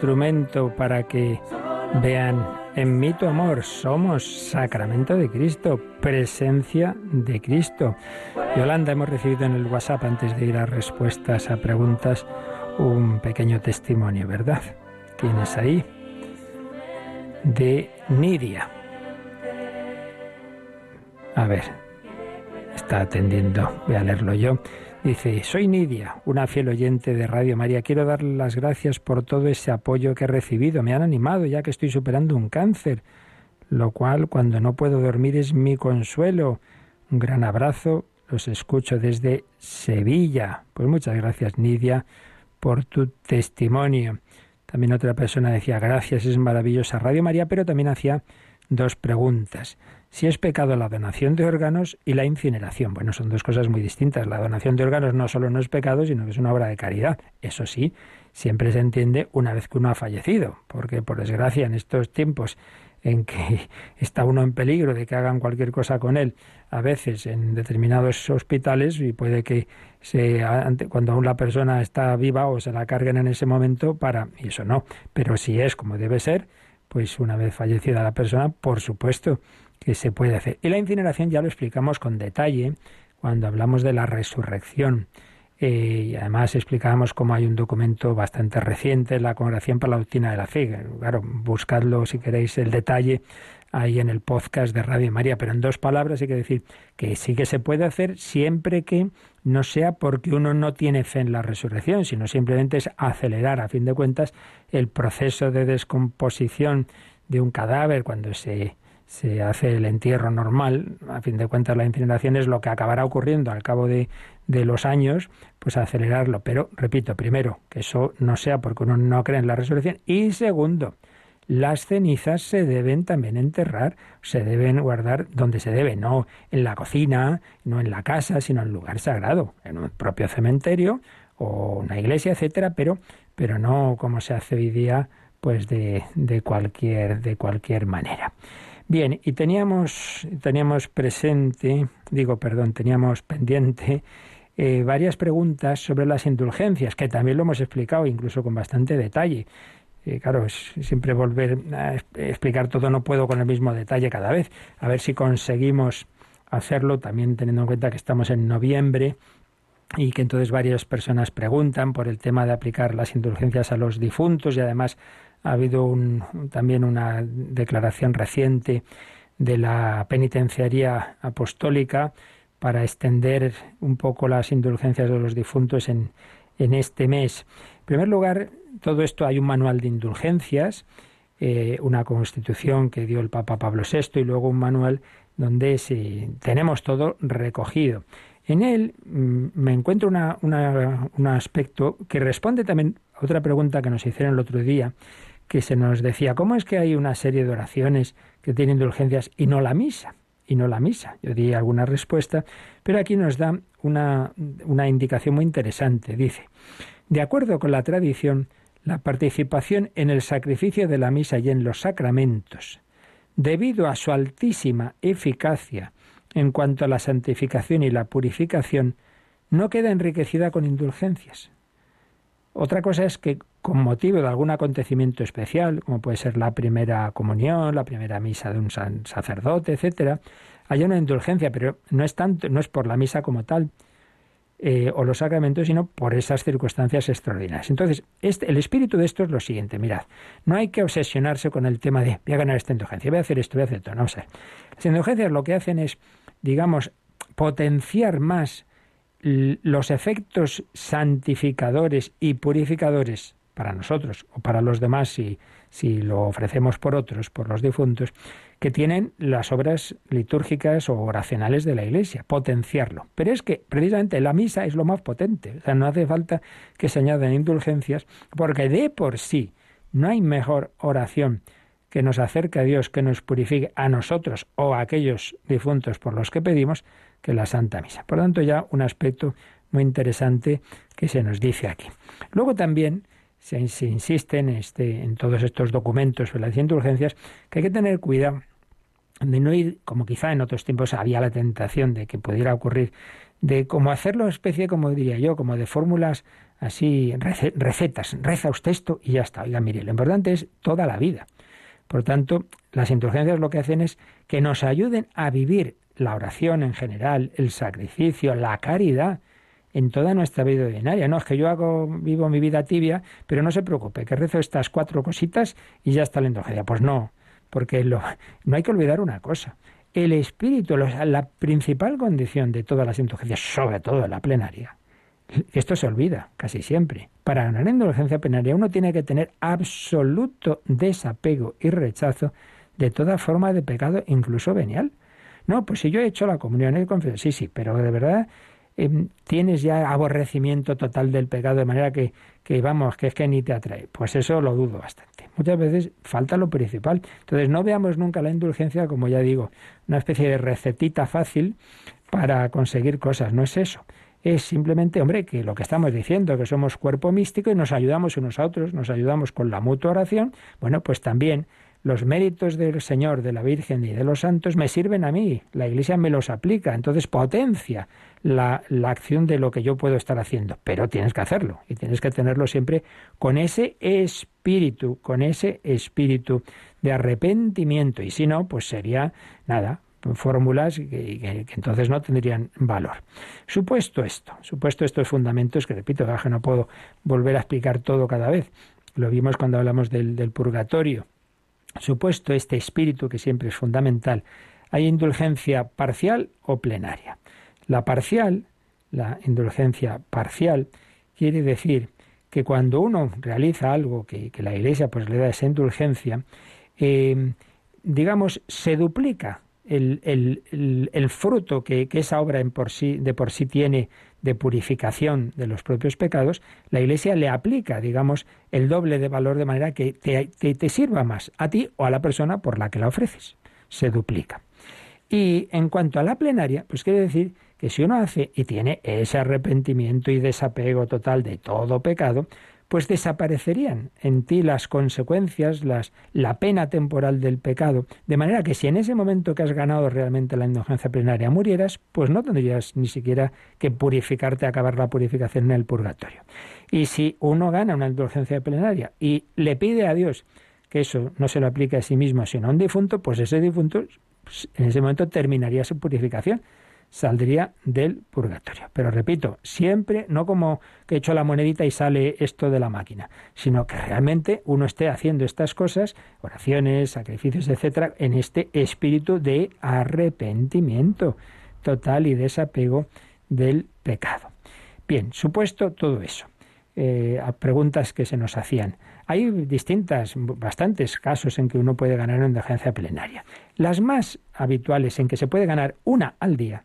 instrumento para que vean en mí tu amor. Somos sacramento de Cristo, presencia de Cristo. Yolanda, hemos recibido en el WhatsApp, antes de ir a respuestas a preguntas, un pequeño testimonio, ¿verdad? ¿Tienes ahí? De Nidia. A ver, está atendiendo, voy a leerlo yo. Dice, soy Nidia, una fiel oyente de Radio María. Quiero darle las gracias por todo ese apoyo que he recibido. Me han animado ya que estoy superando un cáncer, lo cual cuando no puedo dormir es mi consuelo. Un gran abrazo, los escucho desde Sevilla. Pues muchas gracias Nidia por tu testimonio. También otra persona decía, gracias, es maravillosa Radio María, pero también hacía dos preguntas si es pecado la donación de órganos y la incineración. Bueno, son dos cosas muy distintas. La donación de órganos no solo no es pecado, sino que es una obra de caridad. Eso sí, siempre se entiende una vez que uno ha fallecido, porque por desgracia en estos tiempos en que está uno en peligro de que hagan cualquier cosa con él, a veces en determinados hospitales, y puede que se, cuando aún la persona está viva o se la carguen en ese momento para, y eso no, pero si es como debe ser, pues una vez fallecida la persona, por supuesto que se puede hacer. Y la incineración ya lo explicamos con detalle cuando hablamos de la resurrección. Eh, y además explicábamos cómo hay un documento bastante reciente, la Congregación para la Doctrina de la Fe. Claro, buscadlo si queréis el detalle ahí en el podcast de Radio María, pero en dos palabras hay que decir que sí que se puede hacer siempre que no sea porque uno no tiene fe en la resurrección, sino simplemente es acelerar, a fin de cuentas, el proceso de descomposición de un cadáver cuando se se hace el entierro normal, a fin de cuentas la incineración es lo que acabará ocurriendo al cabo de, de, los años, pues acelerarlo. Pero, repito, primero, que eso no sea porque uno no cree en la resurrección. Y segundo, las cenizas se deben también enterrar, se deben guardar donde se debe, no en la cocina, no en la casa, sino en lugar sagrado, en un propio cementerio o una iglesia, etcétera, pero, pero no como se hace hoy día, pues de, de cualquier, de cualquier manera. Bien, y teníamos, teníamos presente, digo, perdón, teníamos pendiente eh, varias preguntas sobre las indulgencias, que también lo hemos explicado, incluso con bastante detalle. Eh, claro, siempre volver a explicar todo no puedo con el mismo detalle cada vez. A ver si conseguimos hacerlo, también teniendo en cuenta que estamos en noviembre y que entonces varias personas preguntan por el tema de aplicar las indulgencias a los difuntos y además ha habido un, también una declaración reciente de la penitenciaría apostólica para extender un poco las indulgencias de los difuntos en, en este mes. En primer lugar, todo esto hay un manual de indulgencias, eh, una constitución que dio el Papa Pablo VI y luego un manual donde sí, tenemos todo recogido. En él mm, me encuentro una, un aspecto que responde también a otra pregunta que nos hicieron el otro día que se nos decía, ¿cómo es que hay una serie de oraciones que tienen indulgencias y no la misa? Y no la misa. Yo di alguna respuesta, pero aquí nos da una, una indicación muy interesante. Dice, de acuerdo con la tradición, la participación en el sacrificio de la misa y en los sacramentos, debido a su altísima eficacia en cuanto a la santificación y la purificación, no queda enriquecida con indulgencias. Otra cosa es que con motivo de algún acontecimiento especial, como puede ser la primera comunión, la primera misa de un sacerdote, etcétera, haya una indulgencia, pero no es tanto, no es por la misa como tal, eh, o los sacramentos, sino por esas circunstancias extraordinarias. Entonces, este, el espíritu de esto es lo siguiente, mirad, no hay que obsesionarse con el tema de voy a ganar esta indulgencia, voy a hacer esto, voy a hacer esto, no sé. Las indulgencias lo que hacen es, digamos, potenciar más los efectos santificadores y purificadores para nosotros o para los demás si, si lo ofrecemos por otros, por los difuntos, que tienen las obras litúrgicas o oracionales de la Iglesia, potenciarlo. Pero es que precisamente la misa es lo más potente, o sea, no hace falta que se añaden indulgencias, porque de por sí no hay mejor oración que nos acerque a Dios, que nos purifique a nosotros o a aquellos difuntos por los que pedimos, que la Santa Misa. Por lo tanto, ya un aspecto muy interesante que se nos dice aquí. Luego también se, insiste en, este, en todos estos documentos sobre las indulgencias que hay que tener cuidado de no ir, como quizá en otros tiempos había la tentación de que pudiera ocurrir, de como hacerlo especie, como diría yo, como de fórmulas así recetas, reza usted esto y ya está. Oiga, mire, lo importante es toda la vida. Por tanto, las indulgencias lo que hacen es que nos ayuden a vivir la oración en general, el sacrificio, la caridad en toda nuestra vida ordinaria. No es que yo hago, vivo mi vida tibia, pero no se preocupe, que rezo estas cuatro cositas y ya está la indulgencia. Pues no, porque lo, no hay que olvidar una cosa. El espíritu, la principal condición de todas las indulgencias, sobre todo la plenaria, esto se olvida casi siempre. Para ganar indulgencia plenaria uno tiene que tener absoluto desapego y rechazo de toda forma de pecado, incluso venial. No, pues si yo he hecho la comunión y confieso, sí, sí, pero de verdad em, tienes ya aborrecimiento total del pecado de manera que, que, vamos, que es que ni te atrae. Pues eso lo dudo bastante. Muchas veces falta lo principal. Entonces no veamos nunca la indulgencia como ya digo, una especie de recetita fácil para conseguir cosas. No es eso es simplemente, hombre, que lo que estamos diciendo, que somos cuerpo místico y nos ayudamos unos a otros, nos ayudamos con la mutua oración, bueno, pues también los méritos del Señor, de la Virgen y de los santos me sirven a mí, la Iglesia me los aplica, entonces potencia la, la, acción de lo que yo puedo estar haciendo, pero tienes que hacerlo y tienes que tenerlo siempre con ese espíritu, con ese espíritu de arrepentimiento. Y si no, pues sería nada, fórmulas que, entonces no tendrían valor. Supuesto esto, supuesto estos fundamentos, que repito, que no puedo volver a explicar todo cada vez, lo vimos cuando hablamos del purgatorio, Supuesto este espíritu que siempre es fundamental, hay indulgencia parcial o plenaria. La parcial, la indulgencia parcial, quiere decir que cuando uno realiza algo que, la Iglesia pues le da esa indulgencia, eh, digamos, se duplica el, el, fruto que, esa obra en por sí, de por sí tiene de purificación de los propios pecados, la Iglesia le aplica, digamos, el doble de valor de manera que te, te sirva más a ti o a la persona por la que la ofreces. Se duplica. Y en cuanto a la plenaria, pues quiere decir que si uno hace y tiene ese arrepentimiento y desapego total de todo pecado, pues desaparecerían. En ti las consecuencias, las, la pena temporal del pecado, de manera que si en ese momento que has ganado realmente la indulgencia plenaria murieras, pues no tendrías ni siquiera que purificarte, acabar la purificación en el purgatorio. Y si uno gana una indulgencia plenaria y le pide a Dios que eso no se lo aplique a sí mismo, sino a un difunto, pues ese difunto pues, en ese momento terminaría su purificación saldría del purgatorio. Pero repito, siempre no como que echo la monedita y sale esto de la máquina, sino que realmente uno esté haciendo estas cosas, oraciones, sacrificios, etcétera, en este espíritu de arrepentimiento total y desapego del pecado. Bien, supuesto todo eso, eh, preguntas que se nos hacían. Hay distintas, bastantes casos en que uno puede ganar una indulgencia plenaria. Las más habituales en que se puede ganar una al día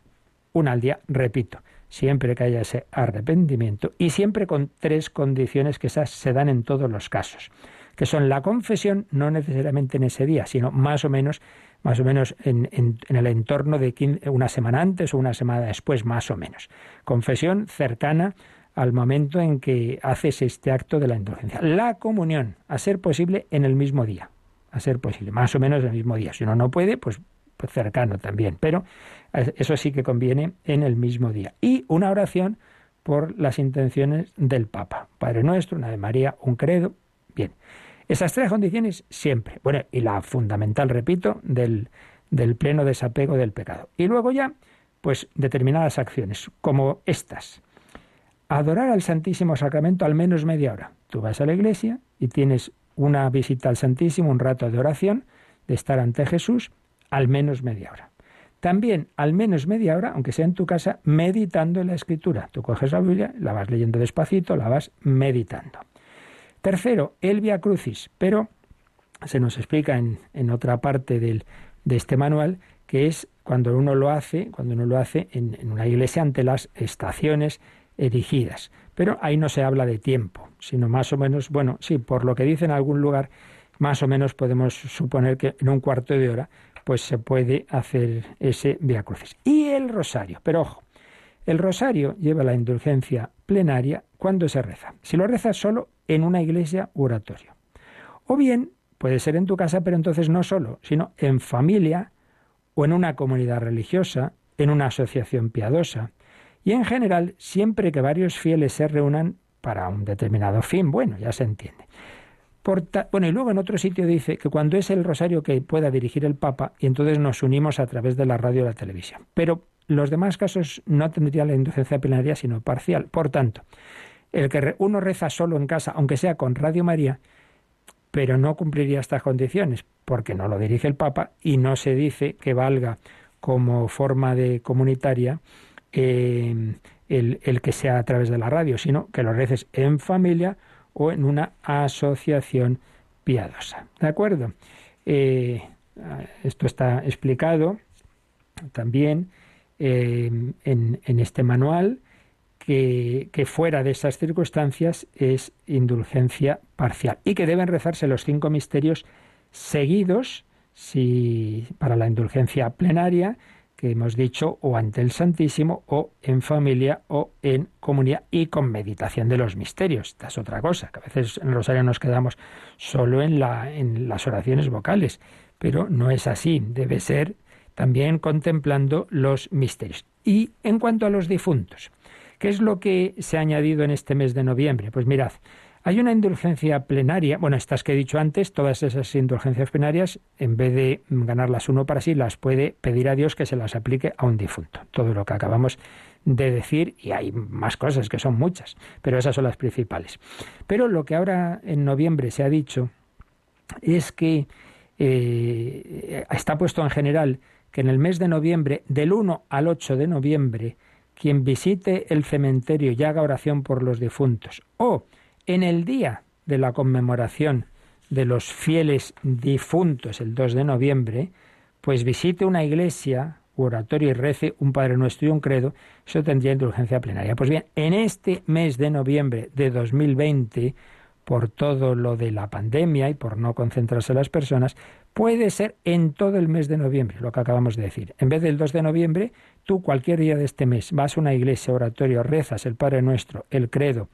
una al día, repito, siempre que haya ese arrepentimiento y siempre con tres condiciones que esas se dan en todos los casos, que son la confesión, no necesariamente en ese día, sino más o menos, más o menos en, el entorno de una semana antes o una semana después, más o menos. Confesión cercana al momento en que haces este acto de la indulgencia. La comunión, a ser posible en el mismo día, a ser posible, más o menos en el mismo día. Si uno no puede, pues, pues cercano también, pero eso sí que conviene en el mismo día. Y una oración por las intenciones del Papa. Padre nuestro, una de María, un credo. Bien. Esas tres condiciones siempre. Bueno, y la fundamental, repito, del, del pleno desapego del pecado. Y luego ya, pues determinadas acciones, como estas. Adorar al Santísimo Sacramento al menos media hora. Tú vas a la iglesia y tienes una visita al Santísimo, un rato de oración, de estar ante Jesús, al menos media hora. También al menos media hora, aunque sea en tu casa, meditando en la escritura. Tú coges la Biblia, la vas leyendo despacito, la vas meditando. Tercero, el Via Crucis, pero se nos explica en, otra parte del, de este manual que es cuando uno lo hace, cuando uno lo hace en, en una iglesia ante las estaciones erigidas. Pero ahí no se habla de tiempo, sino más o menos, bueno, sí, por lo que dice en algún lugar, más o menos podemos suponer que en un cuarto de hora pues se puede hacer ese Via Crucis. Y el rosario, pero ojo, el rosario lleva la indulgencia plenaria cuando se reza. Si lo rezas solo en una iglesia u oratorio. O bien puede ser en tu casa, pero entonces no solo, sino en familia o en una comunidad religiosa, en una asociación piadosa. Y en general, siempre que varios fieles se reúnan, para un determinado fin, bueno, ya se entiende. Bueno, y luego en otro sitio dice que cuando es el rosario que pueda dirigir el Papa, y entonces nos unimos a través de la radio y la televisión. Pero los demás casos no tendría la indulgencia plenaria, sino parcial. Por tanto, el que uno reza solo en casa, aunque sea con Radio María, pero no cumpliría estas condiciones, porque no lo dirige el Papa y no se dice que valga como forma de comunitaria eh, el, que sea a través de la radio, sino que lo reces en familia o en una asociación piadosa. ¿De acuerdo? Eh, esto está explicado también eh, en, este manual que, que, fuera de esas circunstancias es indulgencia parcial y que deben rezarse los cinco misterios seguidos si para la indulgencia plenaria que hemos dicho o ante el Santísimo o en familia o en comunidad y con meditación de los misterios. Esta es otra cosa, que a veces en rosario nos quedamos solo en, la, en las oraciones vocales, pero no es así, debe ser también contemplando los misterios. Y en cuanto a los difuntos, ¿qué es lo que se ha añadido en este mes de noviembre? Pues mirad, hay una indulgencia plenaria, bueno, estas que he dicho antes, todas esas indulgencias plenarias, en vez de ganarlas uno para sí, las puede pedir a Dios que se las aplique a un difunto. Todo lo que acabamos de decir, y hay más cosas que son muchas, pero esas son las principales. Pero lo que ahora en noviembre se ha dicho es que eh, está puesto en general que en el mes de noviembre, del 1 al 8 de noviembre, quien visite el cementerio y haga oración por los difuntos, o en el día de la conmemoración de los fieles difuntos, el 2 de noviembre, pues visite una iglesia, oratorio y rece un Padre Nuestro y un credo, eso tendría indulgencia plenaria. Pues bien, en este mes de noviembre de 2020, por todo lo de la pandemia y por no concentrarse las personas, puede ser en todo el mes de noviembre, lo que acabamos de decir. En vez del 2 de noviembre, tú cualquier día de este mes vas a una iglesia, oratorio, rezas el Padre Nuestro, el credo,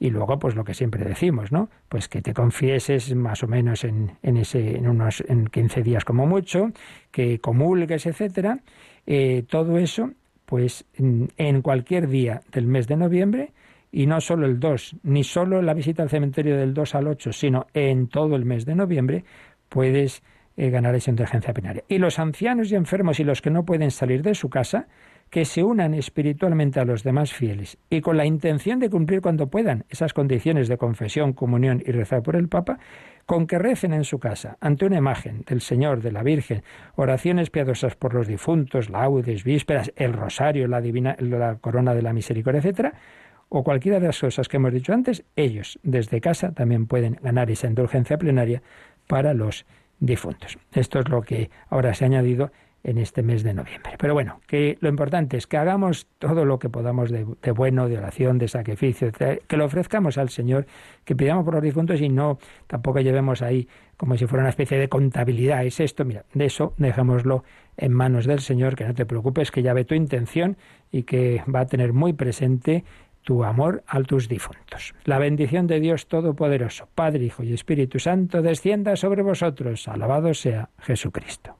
y luego pues lo que siempre decimos, ¿no? Pues que te confieses más o menos en, en ese en unos en 15 días como mucho, que comulgues, etcétera, eh, todo eso pues en cualquier día del mes de noviembre y no solo el 2, ni solo la visita al cementerio del 2 al 8, sino en todo el mes de noviembre puedes eh, ganar esa indulgencia plenaria. Y los ancianos y enfermos y los que no pueden salir de su casa, que se unan espiritualmente a los demás fieles y con la intención de cumplir cuando puedan esas condiciones de confesión, comunión y rezar por el Papa, con que recen en su casa, ante una imagen del Señor, de la Virgen, oraciones piadosas por los difuntos, laudes, vísperas, el rosario, la, divina, la corona de la misericordia, etcétera, o cualquiera de las cosas que hemos dicho antes, ellos desde casa también pueden ganar esa indulgencia plenaria para los difuntos. Esto es lo que ahora se ha añadido en este mes de noviembre. Pero bueno, que lo importante es que hagamos todo lo que podamos de, bueno, de oración, de sacrificio, que lo ofrezcamos al Señor, que pidamos por los difuntos y no tampoco llevemos ahí como si fuera una especie de contabilidad. Es esto, mira, de eso dejémoslo en manos del Señor, que no te preocupes, que ya ve tu intención y que va a tener muy presente tu amor a tus difuntos. La bendición de Dios Todopoderoso, Padre, Hijo y Espíritu Santo, descienda sobre vosotros. Alabado sea Jesucristo.